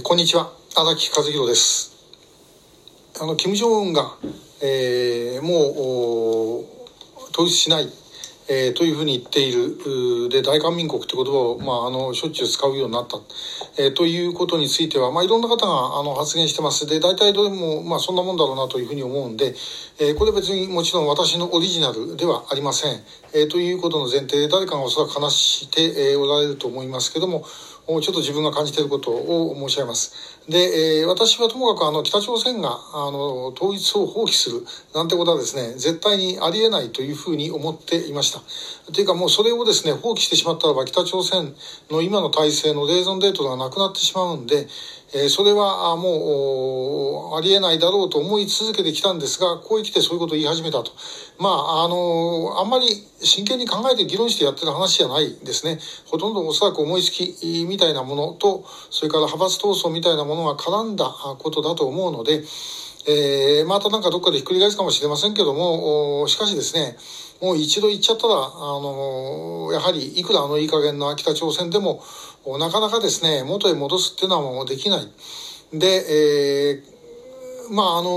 こんにちは。荒木和弘です。あの金正恩が、えー、もう統一しない、えー、というふうに言っているで大韓民国という言葉を、まあ、あのしょっちゅう使うようになった、えー、ということについては、まあ、いろんな方があの発言してます。で大体どれも、まあ、そんなもんだろうなというふうに思うんで、えー、これ別にもちろん私のオリジナルではありません、えー、ということの前提で誰かがおそらく話して、えー、おられると思いますけどもちょっと自分が感じていることを申し上げます。で、えー、私はともかくあの北朝鮮があの統一を放棄するなんてことはですね、絶対にありえないというふうに思っていました。というかもうそれをですね、放棄してしまったらば北朝鮮の今の体制のレーゾンデートがなくなってしまうんで、え、それはもうありえないだろうと思い続けてきたんですが、こう生きてそういうことを言い始めたと。まあ、あの、あんまり真剣に考えて議論してやってる話じゃないですね。ほとんどおそらく思いつきみたいなものと、それから派閥闘争みたいなものが絡んだことだと思うので、えー、またなんかどっかでひっくり返すかもしれませんけども、しかしですね、もう一度行っちゃったら、あの、やはりいくらあのいい加減な北朝鮮でも、なかなかですね、元へ戻すっていうのはもうできない。で、えー、まああの、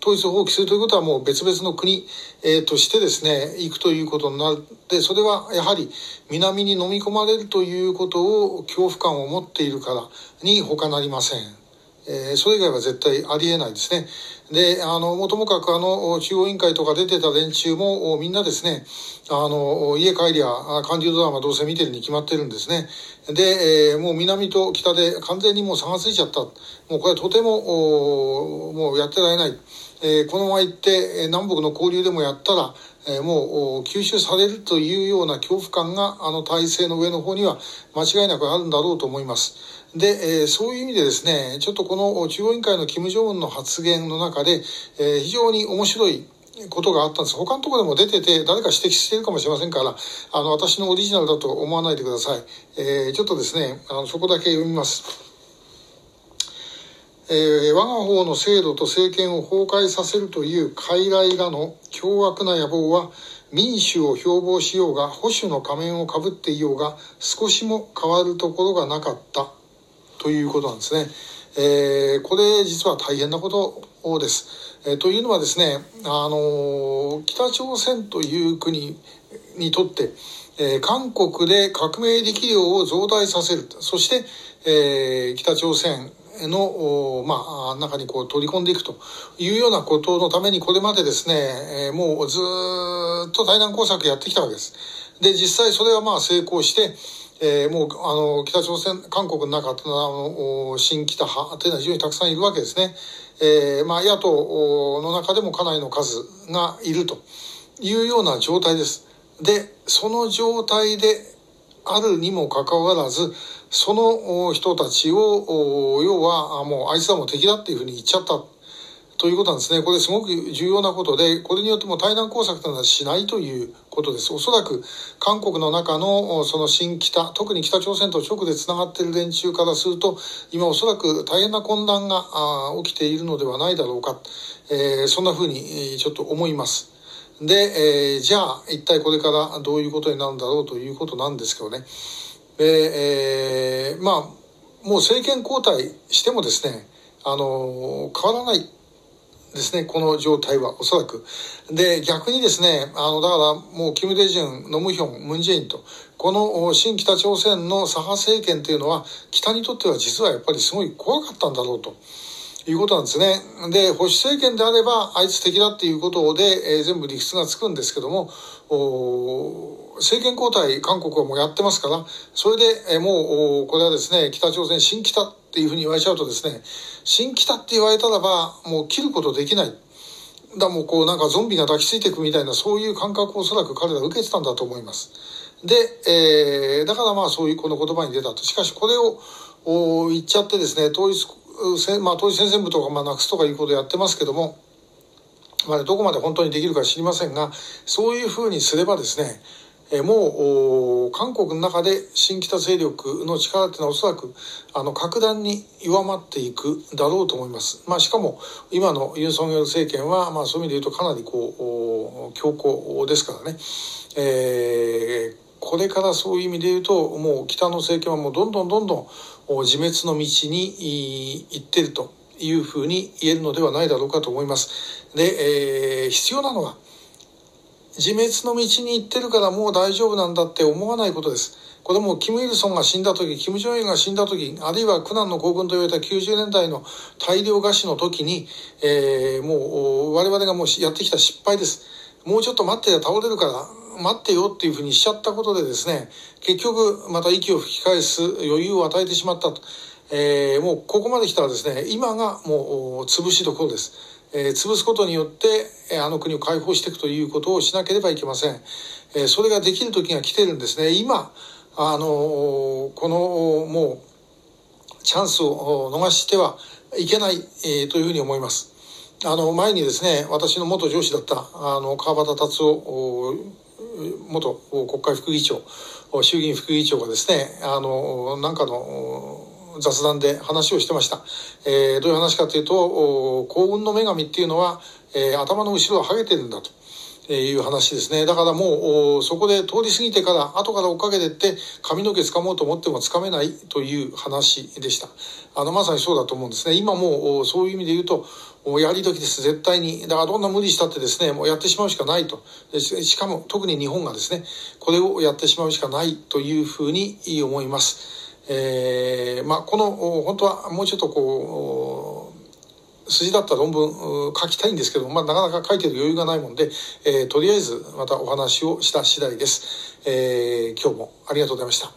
統一を放棄するということはもう別々の国、えー、としてですね、行くということになって、それはやはり南に飲み込まれるということを恐怖感を持っているからに他なりません。え、それ以外は絶対ありえないですね。で、あの、もともかくあの、中央委員会とか出てた連中も、みんなですね、あの、家帰りゃ、韓流ドラマどうせ見てるに決まってるんですね。で、え、もう南と北で完全にもう差がついちゃった。もうこれはとても、もうやってられない。このまま行って、南北の交流でもやったら、もう吸収されるというような恐怖感が、あの体制の上の方には間違いなくあるんだろうと思います。で、そういう意味でですね、ちょっとこの中央委員会の金正恩の発言の中で、非常に面白いことがあったんです。他のところでも出てて、誰か指摘しているかもしれませんから、あの、私のオリジナルだと思わないでください。え、ちょっとですね、あの、そこだけ読みます。えー、我が方の制度と政権を崩壊させるという傀儡らの凶悪な野望は、民主を標榜しようが、保守の仮面をかぶっていようが、少しも変わるところがなかった。ということなんですね。えー、これ実は大変なことです。えー、というのはですね、あの北朝鮮という国にとって、えー、韓国で革命力量を増大させる。そして、えー、北朝鮮の、まあ、中にこう取り込んでいくというようなことのためにこれまでですね、もうずっと対南工作やってきたわけです。で、実際それはまあ成功して、えー、もうあの北朝鮮韓国の中というのはあの新北派というのは非常にたくさんいるわけですね。えー、まあ、野党の中でもかなりの数がいるというような状態です。でその状態であるにもかかわらずその人たちを要はもうあいつらも敵だっていうふうに言っちゃった。ということなんですね。これすごく重要なことで、これによっても対南工作というのはしないということです。おそらく韓国の中のその新北、特に北朝鮮と直でつながっている連中からすると、今おそらく大変な混乱が起きているのではないだろうか。えー、そんなふうにちょっと思います。で、えー、じゃあ一体これからどういうことになるんだろうということなんですけどね。でえー、まあ、もう政権交代してもですね、あの、変わらないですね、この状態は、おそらく。で、逆にですね、あの、だからもう、キム・デジュン、ノムヒョン、ムン・ジェインと、この新北朝鮮の左派政権というのは、北にとっては実はやっぱりすごい怖かったんだろうと。いうことなんですね。で、保守政権であれば、あいつ敵だっていうことで、えー、全部理屈がつくんですけども、政権交代、韓国はもうやってますから、それで、えー、もう、これはですね、北朝鮮、新北っていうふうに言われちゃうとですね、新北って言われたらば、もう切ることできない。だもうこうなんかゾンビが抱きついていくみたいなそういう感覚をおそらく彼ら受けてたんだと思います。で、えー、だからまあそういうこの言葉に出たと。しかしこれを言っちゃってですね、統一まあ、統一戦線部とか、まあ、なくすとかいうことをやってますけども、まあ、どこまで本当にできるか知りませんが、そういうふうにすればですね、えもう韓国の中で新北勢力の力っていうのはおそらくあの格段に弱まっていくだろうと思います。まあ、しかも今のユン・ソン・ヨル政権は、まあ、そういう意味で言うとかなりこう強硬ですからね、えーこれからそういう意味で言うともう北の政権はもうどんどんどんどん自滅の道に行ってるというふうに言えるのではないだろうかと思います。で、えー、必要なのは自滅の道に行ってるからもう大丈夫なんだって思わないことです。これもキム・イルソンが死んだ時、キム・ジョンイルが死んだ時、あるいは苦難の行軍と言われた90年代の大量餓死の時に、えー、もう我々がもうやってきた失敗です。もうちょっと待って倒れるから待ってよっていうふうにしちゃったことでですね、結局また息を吹き返す余裕を与えてしまったと。えー、もうここまで来たらですね、今がもう潰しどころです。えー、潰すことによって、えあの国を解放していくということをしなければいけません。えー、それができる時が来てるんですね。今、あのこのもうチャンスを逃してはいけない、え、というふうに思います。あの前にですね私の元上司だったあの川端達夫元国会副議長衆議院副議長がですねあのなんかの雑談で話をしてました、えー、どういう話かというと幸運の女神っていうのは、えー、頭の後ろはハゲてるんだと。いう話ですね。だからもう、そこで通り過ぎてから、後から追っかけてって、髪の毛掴もうと思っても掴めないという話でした。あの、まさにそうだと思うんですね。今もう、そういう意味で言うと、やり時です、絶対に。だからどんな無理したってですね、もうやってしまうしかないと。しかも、特に日本がですね、これをやってしまうしかないというふうに思います。えー、まあ、この、本当はもうちょっとこう、筋だった論文書きたいんですけど、まあ、なかなか書いてる余裕がないもんで、えー、とりあえずまたお話をした次第です。えー、今日もありがとうございました。